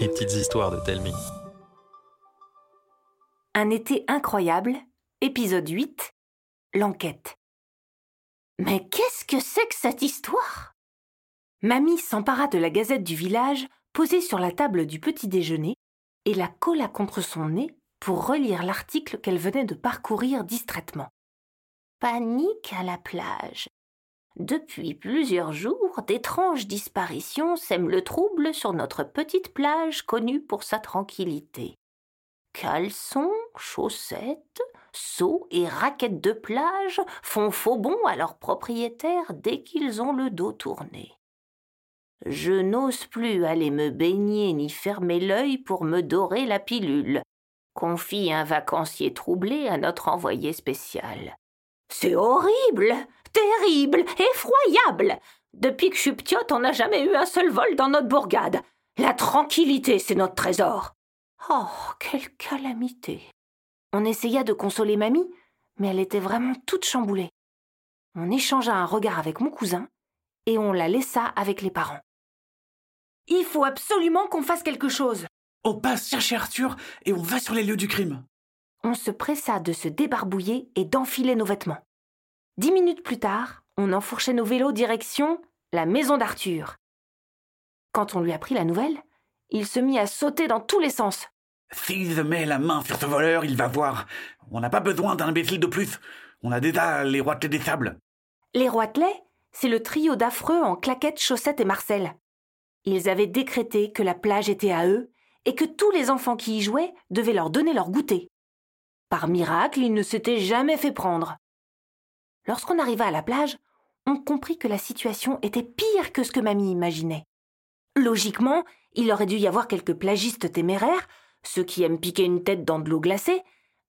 Les petites histoires de Telmi. Un été incroyable, épisode 8, l'enquête. Mais qu'est-ce que c'est que cette histoire? Mamie s'empara de la gazette du village posée sur la table du petit déjeuner et la colla contre son nez pour relire l'article qu'elle venait de parcourir distraitement. Panique à la plage. Depuis plusieurs jours, d'étranges disparitions sèment le trouble sur notre petite plage connue pour sa tranquillité. Caleçons, chaussettes, seaux et raquettes de plage font faux bond à leurs propriétaires dès qu'ils ont le dos tourné. Je n'ose plus aller me baigner ni fermer l'œil pour me dorer la pilule, confie un vacancier troublé à notre envoyé spécial. C'est horrible, terrible, effroyable. Depuis que je suis ptiote, on n'a jamais eu un seul vol dans notre bourgade. La tranquillité, c'est notre trésor. Oh, quelle calamité. On essaya de consoler mamie, mais elle était vraiment toute chamboulée. On échangea un regard avec mon cousin et on la laissa avec les parents. Il faut absolument qu'on fasse quelque chose. On passe chercher Arthur et on va sur les lieux du crime. On se pressa de se débarbouiller et d'enfiler nos vêtements. Dix minutes plus tard, on enfourchait nos vélos direction la maison d'Arthur. Quand on lui apprit la nouvelle, il se mit à sauter dans tous les sens. S'il met la main sur ce voleur, il va voir. On n'a pas besoin d'un imbécile de plus. On a déjà les roitelets des sables. Les roitelets, c'est le trio d'affreux en claquettes, chaussettes et marcel. Ils avaient décrété que la plage était à eux et que tous les enfants qui y jouaient devaient leur donner leur goûter. Par miracle, ils ne s'étaient jamais fait prendre. Lorsqu'on arriva à la plage, on comprit que la situation était pire que ce que mamie imaginait. Logiquement, il aurait dû y avoir quelques plagistes téméraires, ceux qui aiment piquer une tête dans de l'eau glacée,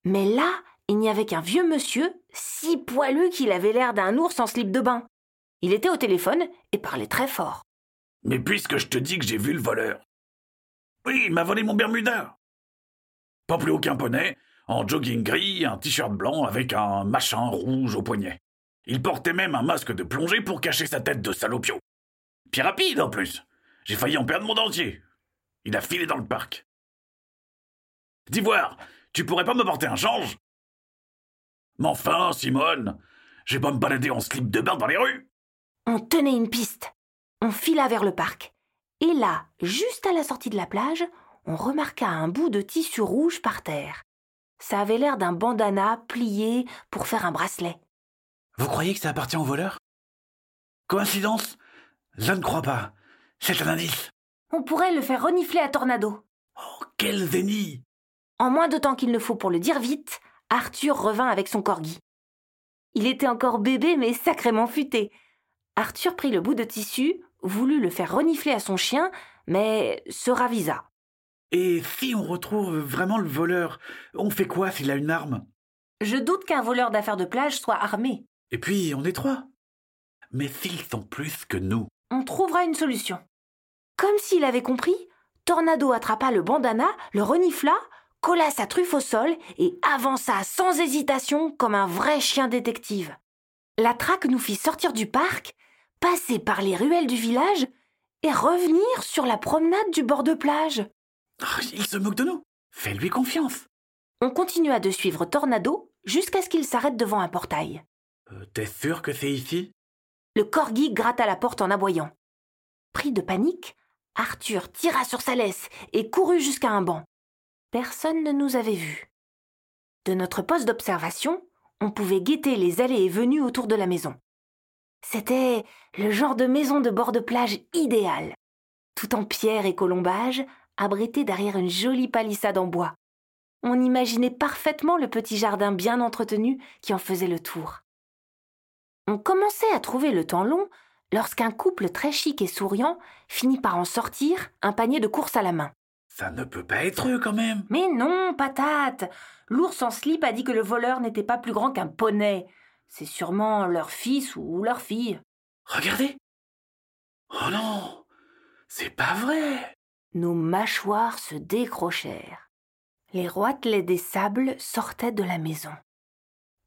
mais là, il n'y avait qu'un vieux monsieur, si poilu qu'il avait l'air d'un ours en slip de bain. Il était au téléphone et parlait très fort. Mais puisque je te dis que j'ai vu le voleur. Oui, il m'a volé mon Bermuda. Pas plus haut qu'un poney, en jogging gris, un t-shirt blanc avec un machin rouge au poignet. Il portait même un masque de plongée pour cacher sa tête de salopio. Puis rapide en plus. J'ai failli en perdre mon dentier. Il a filé dans le parc. D'ivoire, tu pourrais pas me porter un change? Mais enfin, Simone, j'ai pas me balader en slip de bain dans les rues. On tenait une piste. On fila vers le parc. Et là, juste à la sortie de la plage, on remarqua un bout de tissu rouge par terre. Ça avait l'air d'un bandana plié pour faire un bracelet. Vous croyez que ça appartient au voleur? Coïncidence? Je ne crois pas. C'est un indice. On pourrait le faire renifler à Tornado. Oh, quel zénith En moins de temps qu'il ne faut pour le dire vite, Arthur revint avec son corgi. Il était encore bébé mais sacrément futé. Arthur prit le bout de tissu, voulut le faire renifler à son chien, mais se ravisa. Et si on retrouve vraiment le voleur, on fait quoi s'il a une arme? Je doute qu'un voleur d'affaires de plage soit armé. Et puis, on est trois. Mais s'ils sont plus que nous On trouvera une solution. Comme s'il avait compris, Tornado attrapa le bandana, le renifla, colla sa truffe au sol et avança sans hésitation comme un vrai chien détective. La traque nous fit sortir du parc, passer par les ruelles du village et revenir sur la promenade du bord de plage. Oh, il se moque de nous. Fais-lui confiance. On continua de suivre Tornado jusqu'à ce qu'il s'arrête devant un portail. Euh, T'es sûr que c'est ici? Le corgi gratta la porte en aboyant. Pris de panique, Arthur tira sur sa laisse et courut jusqu'à un banc. Personne ne nous avait vus. De notre poste d'observation, on pouvait guetter les allées et venues autour de la maison. C'était le genre de maison de bord de plage idéal, tout en pierre et colombage, abrité derrière une jolie palissade en bois. On imaginait parfaitement le petit jardin bien entretenu qui en faisait le tour. On commençait à trouver le temps long lorsqu'un couple très chic et souriant finit par en sortir un panier de course à la main. Ça ne peut pas être eux quand même. Mais non, patate L'ours en slip a dit que le voleur n'était pas plus grand qu'un poney. C'est sûrement leur fils ou leur fille. Regardez. Oh non, c'est pas vrai. Nos mâchoires se décrochèrent. Les roitelets des sables sortaient de la maison.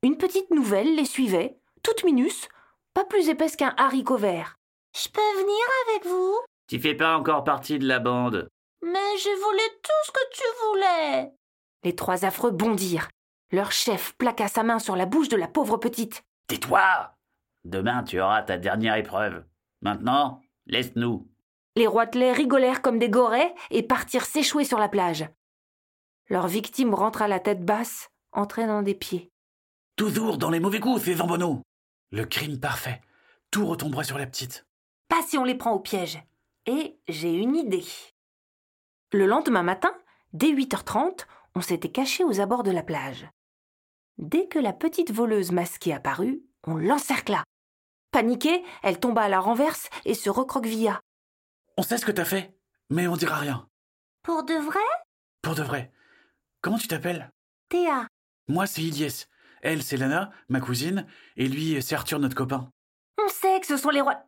Une petite nouvelle les suivait, toute minus, pas plus épaisse qu'un haricot vert. Je peux venir avec vous? Tu fais pas encore partie de la bande. Mais j'ai volé tout ce que tu voulais. Les trois affreux bondirent. Leur chef plaqua sa main sur la bouche de la pauvre petite. Tais-toi Demain, tu auras ta dernière épreuve. Maintenant, laisse-nous. Les roitelets rigolèrent comme des gorets et partirent s'échouer sur la plage. Leur victime rentra la tête basse, entraînant des pieds. Toujours dans les mauvais coups, ces zambonneaux. Le crime parfait. Tout retomberait sur la petite. Pas si on les prend au piège. Et j'ai une idée. Le lendemain matin, dès 8h30, on s'était caché aux abords de la plage. Dès que la petite voleuse masquée apparut, on l'encercla. Paniquée, elle tomba à la renverse et se recroquevilla. On sait ce que t'as fait, mais on dira rien. Pour de vrai? Pour de vrai. Comment tu t'appelles? Théa. Moi, c'est Ilyes. Elle, c'est Lana, ma cousine, et lui, c'est Arthur, notre copain. On sait que ce sont les rois.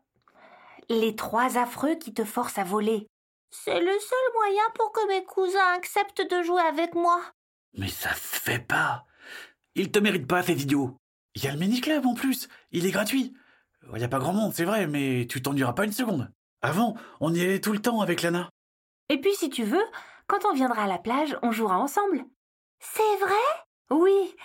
Les trois affreux qui te forcent à voler. C'est le seul moyen pour que mes cousins acceptent de jouer avec moi. Mais ça fait pas. Ils te méritent pas, ces idiots. Il y a le mini-club en plus. Il est gratuit. Il y a pas grand monde, c'est vrai, mais tu t'ennuieras pas une seconde. Avant, on y allait tout le temps avec Lana. Et puis, si tu veux, quand on viendra à la plage, on jouera ensemble. C'est vrai? Oui.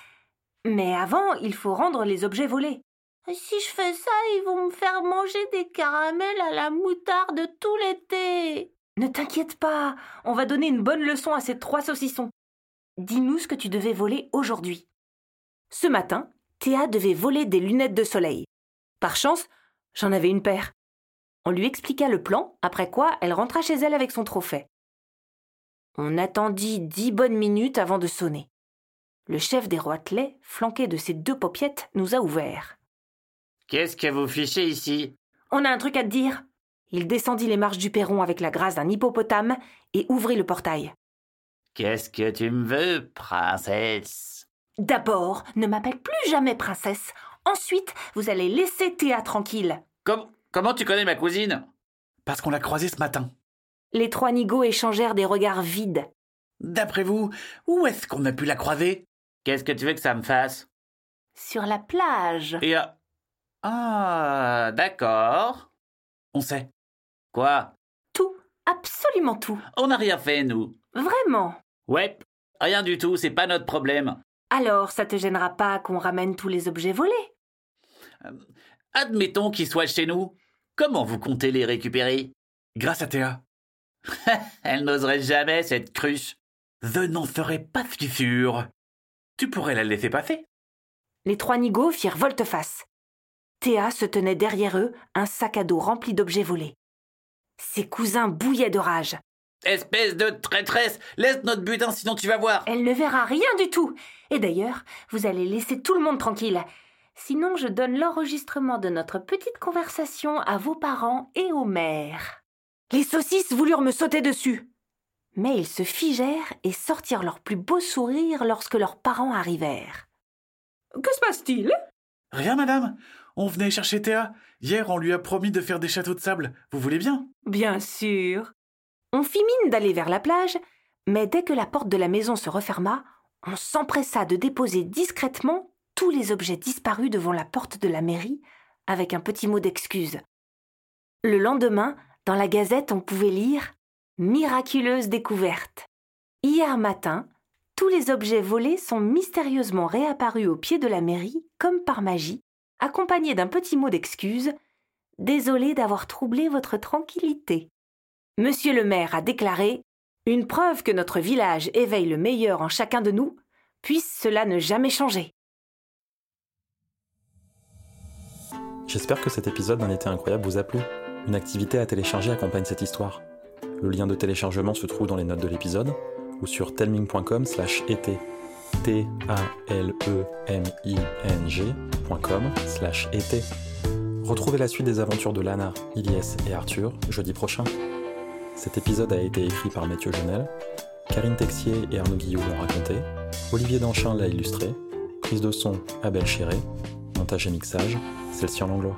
Mais avant, il faut rendre les objets volés. Si je fais ça, ils vont me faire manger des caramels à la moutarde tout l'été. Ne t'inquiète pas, on va donner une bonne leçon à ces trois saucissons. Dis-nous ce que tu devais voler aujourd'hui. Ce matin, Théa devait voler des lunettes de soleil. Par chance, j'en avais une paire. On lui expliqua le plan, après quoi elle rentra chez elle avec son trophée. On attendit dix bonnes minutes avant de sonner. Le chef des roitelets, flanqué de ses deux paupiettes, nous a ouvert. Qu'est-ce que vous fichez ici? On a un truc à te dire. Il descendit les marches du perron avec la grâce d'un hippopotame et ouvrit le portail. Qu'est-ce que tu me veux, princesse? D'abord, ne m'appelle plus jamais princesse. Ensuite, vous allez laisser Théa tranquille. Comment tu connais ma cousine? Parce qu'on l'a croisée ce matin. Les trois nigauds échangèrent des regards vides. D'après vous, où est-ce qu'on a pu la croiser? Qu'est-ce que tu veux que ça me fasse? Sur la plage. Et euh, Ah, d'accord. On sait. Quoi? Tout, absolument tout. On n'a rien fait, nous. Vraiment. Ouais, rien du tout, c'est pas notre problème. Alors, ça te gênera pas qu'on ramène tous les objets volés? Euh, admettons qu'ils soient chez nous. Comment vous comptez les récupérer? Grâce à Théa. Elle n'oserait jamais, cette cruche. Je n'en serais pas si sûr. Tu pourrais la laisser passer. Les trois nigauds firent volte-face. Théa se tenait derrière eux, un sac à dos rempli d'objets volés. Ses cousins bouillaient de rage. Espèce de traîtresse Laisse notre butin, sinon tu vas voir Elle ne verra rien du tout. Et d'ailleurs, vous allez laisser tout le monde tranquille. Sinon, je donne l'enregistrement de notre petite conversation à vos parents et au maire. Les saucisses voulurent me sauter dessus. Mais ils se figèrent et sortirent leur plus beau sourire lorsque leurs parents arrivèrent. Que se passe-t-il? Rien, madame. On venait chercher Théa. Hier, on lui a promis de faire des châteaux de sable. Vous voulez bien? Bien sûr. On fit mine d'aller vers la plage, mais dès que la porte de la maison se referma, on s'empressa de déposer discrètement tous les objets disparus devant la porte de la mairie, avec un petit mot d'excuse. Le lendemain, dans la gazette, on pouvait lire Miraculeuse découverte. Hier matin, tous les objets volés sont mystérieusement réapparus au pied de la mairie, comme par magie, accompagnés d'un petit mot d'excuse. Désolé d'avoir troublé votre tranquillité. Monsieur le maire a déclaré Une preuve que notre village éveille le meilleur en chacun de nous, puisse cela ne jamais changer. J'espère que cet épisode d'un été incroyable vous a plu. Une activité à télécharger accompagne cette histoire. Le lien de téléchargement se trouve dans les notes de l'épisode ou sur telming.com slash été. t a l e m i n g.com slash été. Retrouvez la suite des aventures de Lana, Ilyes et Arthur jeudi prochain. Cet épisode a été écrit par Mathieu Jonel, Karine Texier et Arnaud Guillou l'ont raconté, Olivier Danchin l'a illustré, prise de son Abel Chéré, montage et mixage, celle-ci en Langlois.